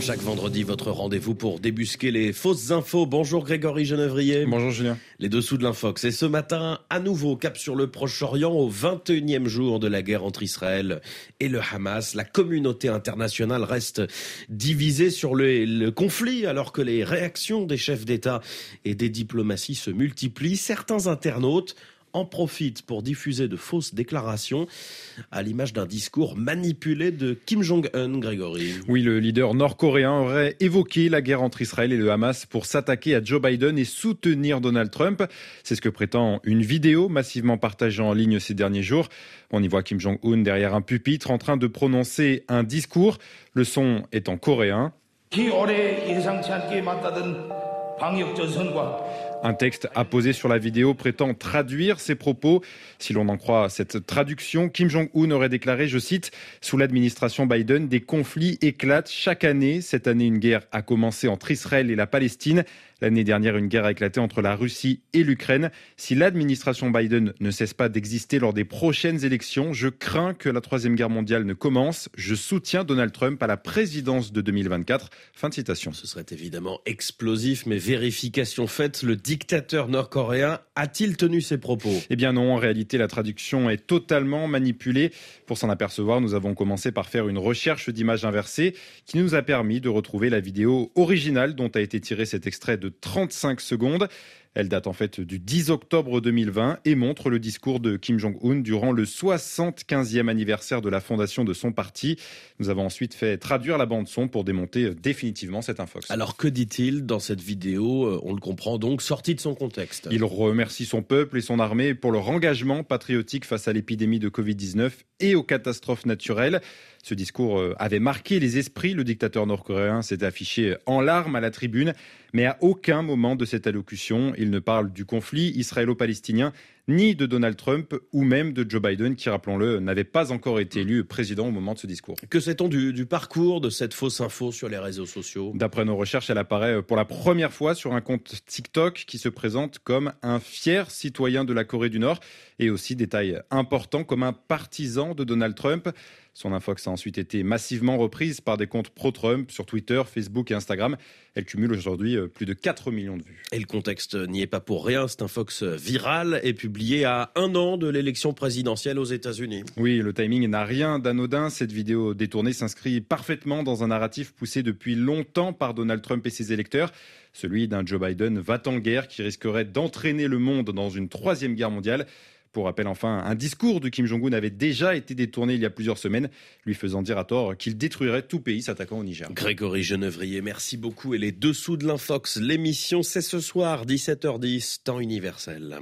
chaque vendredi, votre rendez-vous pour débusquer les fausses infos. Bonjour Grégory Genevrier. Bonjour Julien. Les dessous de l'infox. Et ce matin, à nouveau, cap sur le Proche-Orient, au 21e jour de la guerre entre Israël et le Hamas. La communauté internationale reste divisée sur le, le conflit, alors que les réactions des chefs d'État et des diplomaties se multiplient. Certains internautes en profite pour diffuser de fausses déclarations à l'image d'un discours manipulé de Kim Jong-un, Grégory. Oui, le leader nord-coréen aurait évoqué la guerre entre Israël et le Hamas pour s'attaquer à Joe Biden et soutenir Donald Trump. C'est ce que prétend une vidéo massivement partagée en ligne ces derniers jours. On y voit Kim Jong-un derrière un pupitre en train de prononcer un discours. Le son est en coréen. Un texte apposé sur la vidéo prétend traduire ses propos. Si l'on en croit cette traduction, Kim Jong-un aurait déclaré, je cite, Sous l'administration Biden, des conflits éclatent chaque année. Cette année, une guerre a commencé entre Israël et la Palestine. L'année dernière, une guerre a éclaté entre la Russie et l'Ukraine. Si l'administration Biden ne cesse pas d'exister lors des prochaines élections, je crains que la Troisième Guerre mondiale ne commence. Je soutiens Donald Trump à la présidence de 2024. Fin de citation. Ce serait évidemment explosif, mais vérification faite, le dictateur nord-coréen a-t-il tenu ses propos? Eh bien non, en réalité, la traduction est totalement manipulée. Pour s'en apercevoir, nous avons commencé par faire une recherche d'images inversées qui nous a permis de retrouver la vidéo originale dont a été tiré cet extrait de 35 secondes. Elle date en fait du 10 octobre 2020 et montre le discours de Kim Jong-un durant le 75e anniversaire de la fondation de son parti. Nous avons ensuite fait traduire la bande son pour démonter définitivement cette infox. Alors que dit-il dans cette vidéo euh, On le comprend donc, sorti de son contexte. Il remercie son peuple et son armée pour leur engagement patriotique face à l'épidémie de Covid-19 et aux catastrophes naturelles. Ce discours euh, avait marqué les esprits. Le dictateur nord-coréen s'était affiché en larmes à la tribune, mais à aucun moment de cette allocution, il ne parle du conflit israélo-palestinien ni de Donald Trump ou même de Joe Biden, qui, rappelons-le, n'avait pas encore été élu président au moment de ce discours. Que sait-on du, du, parcours de cette fausse info sur les réseaux sociaux? D'après nos recherches, elle apparaît pour la première fois sur un compte TikTok qui se présente comme un fier citoyen de la Corée du Nord et aussi, détail important, comme un partisan de Donald Trump. Son infox a ensuite été massivement reprise par des comptes pro-Trump sur Twitter, Facebook et Instagram. Elle cumule aujourd'hui plus de 4 millions de vues. Et le contexte n'y est pas pour rien. C'est un fox viral et publié à un an de l'élection présidentielle aux États-Unis. Oui, le timing n'a rien d'anodin. Cette vidéo détournée s'inscrit parfaitement dans un narratif poussé depuis longtemps par Donald Trump et ses électeurs. Celui d'un Joe Biden va en guerre qui risquerait d'entraîner le monde dans une troisième guerre mondiale. Pour rappel, enfin, un discours de Kim Jong-un avait déjà été détourné il y a plusieurs semaines, lui faisant dire à tort qu'il détruirait tout pays s'attaquant au Niger. Grégory Genevrier, merci beaucoup. Et les dessous de l'infox, l'émission, c'est ce soir, 17h10, temps universel.